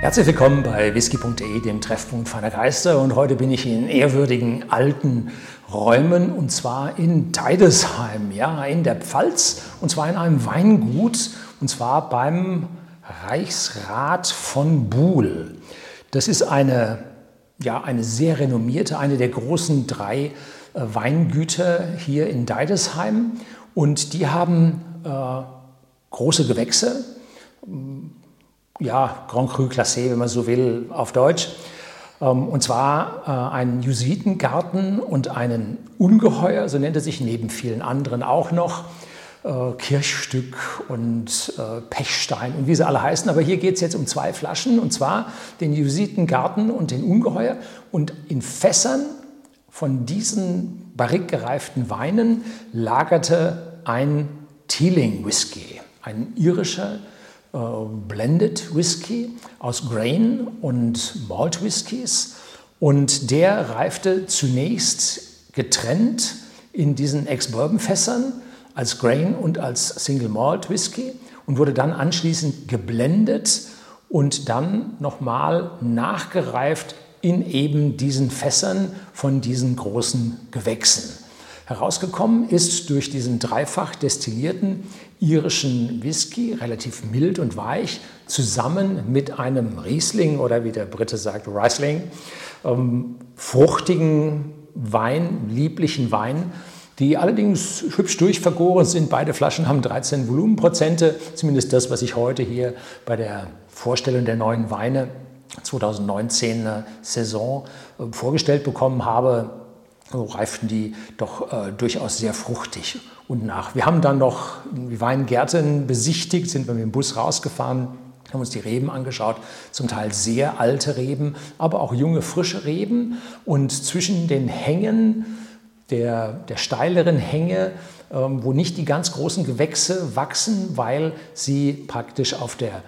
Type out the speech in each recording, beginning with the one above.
Herzlich willkommen bei whisky.de, dem Treffpunkt feiner Geister. Und heute bin ich in ehrwürdigen alten Räumen und zwar in Deidesheim, ja, in der Pfalz. Und zwar in einem Weingut und zwar beim Reichsrat von Buhl. Das ist eine, ja, eine sehr renommierte, eine der großen drei äh, Weingüter hier in Deidesheim. Und die haben äh, große Gewächse ja, Grand Cru Classé, wenn man so will, auf Deutsch. Ähm, und zwar äh, einen Jesuitengarten und einen Ungeheuer, so nennt er sich neben vielen anderen auch noch, äh, Kirchstück und äh, Pechstein und wie sie alle heißen. Aber hier geht es jetzt um zwei Flaschen, und zwar den Jesuitengarten und den Ungeheuer. Und in Fässern von diesen barrikgereiften Weinen lagerte ein Teeling Whisky, ein irischer äh, Blended Whisky aus Grain und Malt Whiskys. Und der reifte zunächst getrennt in diesen Ex-Bourbon-Fässern als Grain und als Single Malt Whisky und wurde dann anschließend geblendet und dann nochmal nachgereift in eben diesen Fässern von diesen großen Gewächsen. Herausgekommen ist durch diesen dreifach destillierten irischen Whisky, relativ mild und weich, zusammen mit einem Riesling oder wie der Brite sagt, Riesling, ähm, fruchtigen Wein, lieblichen Wein, die allerdings hübsch durchvergoren sind. Beide Flaschen haben 13 Volumenprozente, zumindest das, was ich heute hier bei der Vorstellung der neuen Weine 2019 Saison äh, vorgestellt bekommen habe reiften die doch äh, durchaus sehr fruchtig und nach. Wir haben dann noch die Weingärten besichtigt, sind wir mit dem Bus rausgefahren, haben uns die Reben angeschaut, zum Teil sehr alte Reben, aber auch junge, frische Reben. Und zwischen den Hängen, der, der steileren Hänge, ähm, wo nicht die ganz großen Gewächse wachsen, weil sie praktisch auf der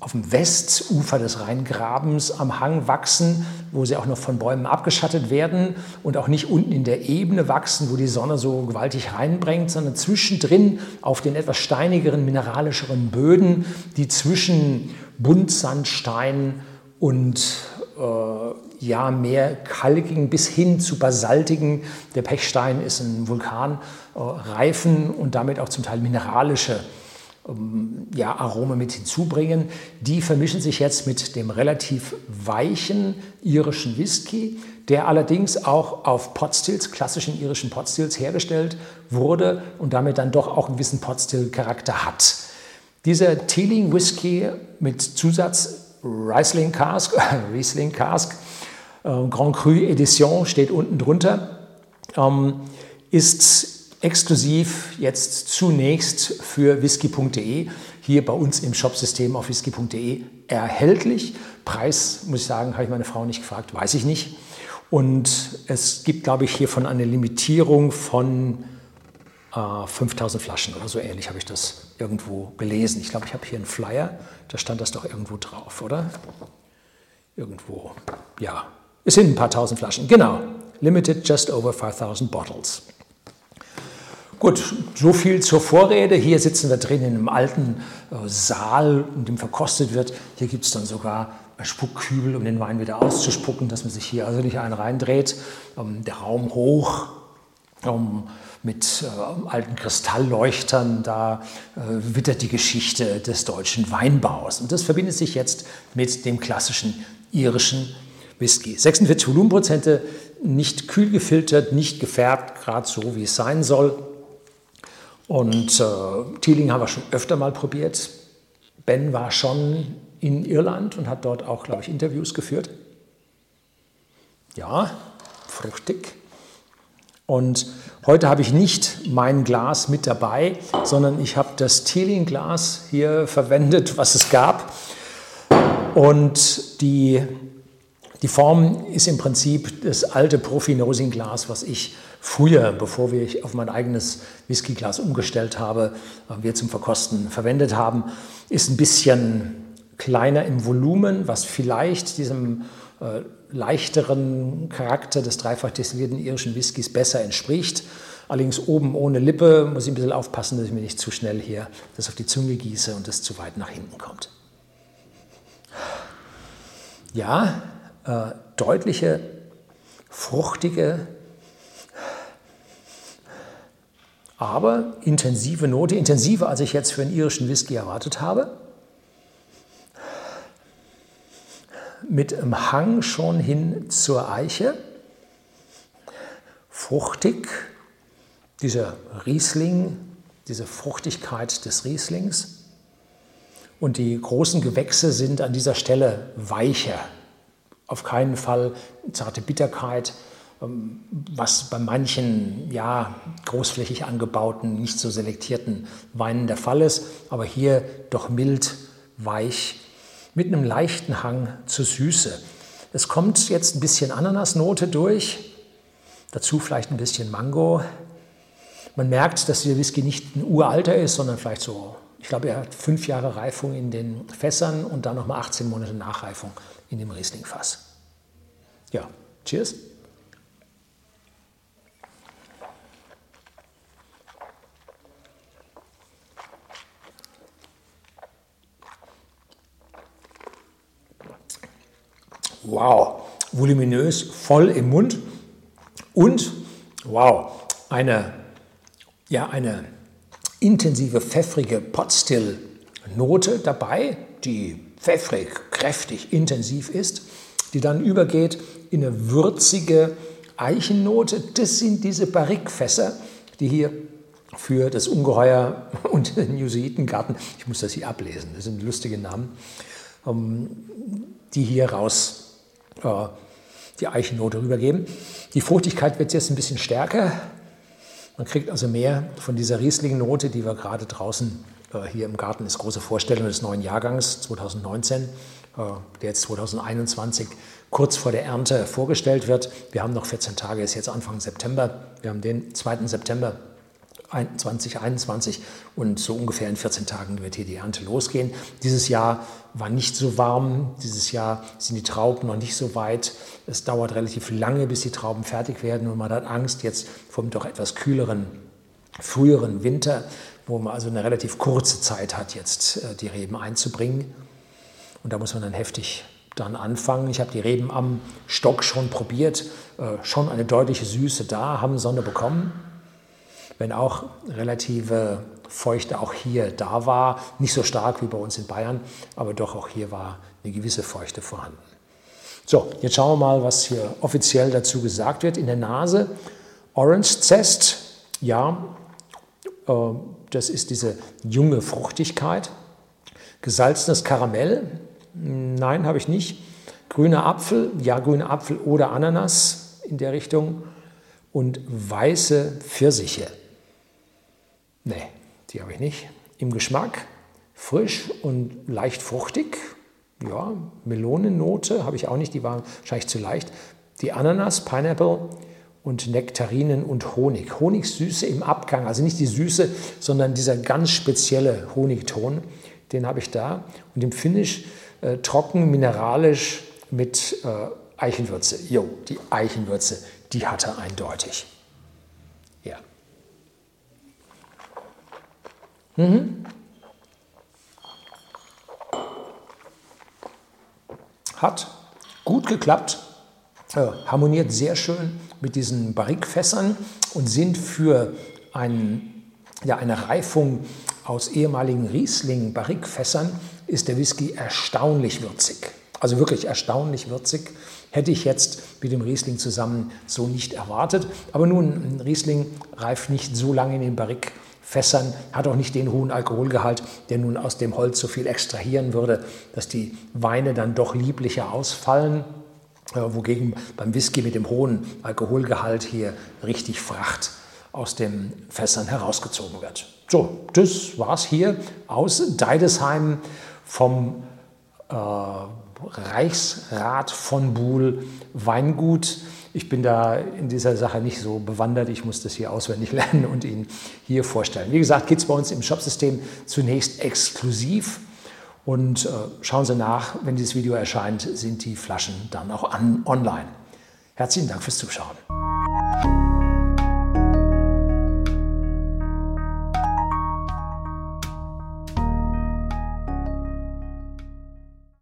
auf dem Westufer des Rheingrabens am Hang wachsen, wo sie auch noch von Bäumen abgeschattet werden und auch nicht unten in der Ebene wachsen, wo die Sonne so gewaltig reinbringt, sondern zwischendrin auf den etwas steinigeren, mineralischeren Böden, die zwischen Buntsandstein und äh, ja, mehr kalkigen bis hin zu basaltigen, der Pechstein ist ein Vulkan, äh, und damit auch zum Teil mineralische ja, Arome mit hinzubringen. Die vermischen sich jetzt mit dem relativ weichen irischen Whisky, der allerdings auch auf Potstills, klassischen irischen Potstills hergestellt wurde und damit dann doch auch einen gewissen Potstill-Charakter hat. Dieser Teeling Whisky mit Zusatz Riesling Cask, Riesling Cask äh, Grand Cru Edition steht unten drunter, ähm, ist exklusiv jetzt zunächst für whisky.de hier bei uns im Shopsystem auf whisky.de erhältlich. Preis, muss ich sagen, habe ich meine Frau nicht gefragt, weiß ich nicht. Und es gibt, glaube ich, hiervon eine Limitierung von äh, 5000 Flaschen oder so ähnlich habe ich das irgendwo gelesen. Ich glaube, ich habe hier einen Flyer, da stand das doch irgendwo drauf, oder? Irgendwo, ja. Es sind ein paar tausend Flaschen, genau. Limited just over 5000 bottles. Gut, so viel zur Vorrede. Hier sitzen wir drin in einem alten äh, Saal, in dem verkostet wird. Hier gibt es dann sogar Spuckkübel, um den Wein wieder auszuspucken, dass man sich hier also nicht einen reindreht. Ähm, der Raum hoch ähm, mit äh, alten Kristallleuchtern, da äh, wittert die Geschichte des deutschen Weinbaus. Und das verbindet sich jetzt mit dem klassischen irischen Whisky. 46 Volumenprozente, nicht kühl gefiltert, nicht gefärbt, gerade so, wie es sein soll. Und äh, Teeling haben wir schon öfter mal probiert. Ben war schon in Irland und hat dort auch, glaube ich, Interviews geführt. Ja, fruchtig. Und heute habe ich nicht mein Glas mit dabei, sondern ich habe das Teeling-Glas hier verwendet, was es gab. Und die, die Form ist im Prinzip das alte Profi-Nosing-Glas, was ich früher, bevor ich auf mein eigenes Whiskyglas umgestellt habe, äh, wir zum Verkosten verwendet haben, ist ein bisschen kleiner im Volumen, was vielleicht diesem äh, leichteren Charakter des dreifach destillierten irischen Whiskys besser entspricht. Allerdings oben ohne Lippe muss ich ein bisschen aufpassen, dass ich mir nicht zu schnell hier das auf die Zunge gieße und das zu weit nach hinten kommt. ja, äh, deutliche, fruchtige, aber intensive Note, intensiver als ich jetzt für einen irischen Whisky erwartet habe. Mit einem Hang schon hin zur Eiche. Fruchtig, dieser Riesling, diese Fruchtigkeit des Rieslings. Und die großen Gewächse sind an dieser Stelle weicher. Auf keinen Fall zarte Bitterkeit, was bei manchen ja, großflächig angebauten, nicht so selektierten Weinen der Fall ist. Aber hier doch mild, weich, mit einem leichten Hang zur Süße. Es kommt jetzt ein bisschen Ananasnote durch, dazu vielleicht ein bisschen Mango. Man merkt, dass der Whisky nicht ein uralter ist, sondern vielleicht so ich glaube, er hat fünf Jahre Reifung in den Fässern und dann nochmal 18 Monate Nachreifung in dem Riesling-Fass. Ja, cheers. Wow, voluminös, voll im Mund und wow, eine, ja, eine intensive, pfeffrige Potstill-Note dabei, die pfeffrig, kräftig, intensiv ist, die dann übergeht in eine würzige Eichennote. Das sind diese Barrikfässer, die hier für das Ungeheuer und den Jesuitengarten, ich muss das hier ablesen, das sind lustige Namen, ähm, die hier raus die Eichennote rübergeben. Die Fruchtigkeit wird jetzt ein bisschen stärker, man kriegt also mehr von dieser Riesling-Note, die wir gerade draußen äh, hier im Garten ist große Vorstellung des neuen Jahrgangs 2019, äh, der jetzt 2021 kurz vor der Ernte vorgestellt wird. Wir haben noch 14 Tage, ist jetzt Anfang September. Wir haben den 2. September 2021 und so ungefähr in 14 Tagen wird hier die Ernte losgehen. Dieses Jahr war nicht so warm, dieses Jahr sind die Trauben noch nicht so weit. Es dauert relativ lange, bis die Trauben fertig werden und man hat Angst jetzt vom doch etwas kühleren, früheren Winter, wo man also eine relativ kurze Zeit hat, jetzt äh, die Reben einzubringen. Und da muss man dann heftig dann anfangen. Ich habe die Reben am Stock schon probiert, äh, schon eine deutliche Süße da, haben Sonne bekommen wenn auch relative Feuchte auch hier da war. Nicht so stark wie bei uns in Bayern, aber doch auch hier war eine gewisse Feuchte vorhanden. So, jetzt schauen wir mal, was hier offiziell dazu gesagt wird. In der Nase Orange Zest, ja, äh, das ist diese junge Fruchtigkeit. Gesalzenes Karamell, nein, habe ich nicht. Grüner Apfel, ja, grüner Apfel oder Ananas in der Richtung. Und weiße Pfirsiche. Die habe ich nicht. Im Geschmack frisch und leicht fruchtig. Ja, Melonennote habe ich auch nicht, die war wahrscheinlich zu leicht. Die Ananas, Pineapple und Nektarinen und Honig. Honigsüße im Abgang, also nicht die Süße, sondern dieser ganz spezielle Honigton, den habe ich da. Und im Finish äh, trocken, mineralisch mit äh, Eichenwürze. Jo, die Eichenwürze, die hat er eindeutig. Mhm. Hat gut geklappt, äh, harmoniert sehr schön mit diesen Barrikfässern und sind für ein, ja, eine Reifung aus ehemaligen Riesling-Barrikfässern ist der Whisky erstaunlich würzig. Also wirklich erstaunlich würzig. Hätte ich jetzt mit dem Riesling zusammen so nicht erwartet. Aber nun, Riesling reift nicht so lange in den Barrik Fässern, hat auch nicht den hohen Alkoholgehalt, der nun aus dem Holz so viel extrahieren würde, dass die Weine dann doch lieblicher ausfallen. Äh, wogegen beim Whisky mit dem hohen Alkoholgehalt hier richtig Fracht aus den Fässern herausgezogen wird. So, das war's hier aus Deidesheim vom äh, Reichsrat von Buhl Weingut. Ich bin da in dieser Sache nicht so bewandert. Ich muss das hier auswendig lernen und Ihnen hier vorstellen. Wie gesagt, geht es bei uns im Shopsystem zunächst exklusiv. Und äh, schauen Sie nach, wenn dieses Video erscheint, sind die Flaschen dann auch an, online. Herzlichen Dank fürs Zuschauen.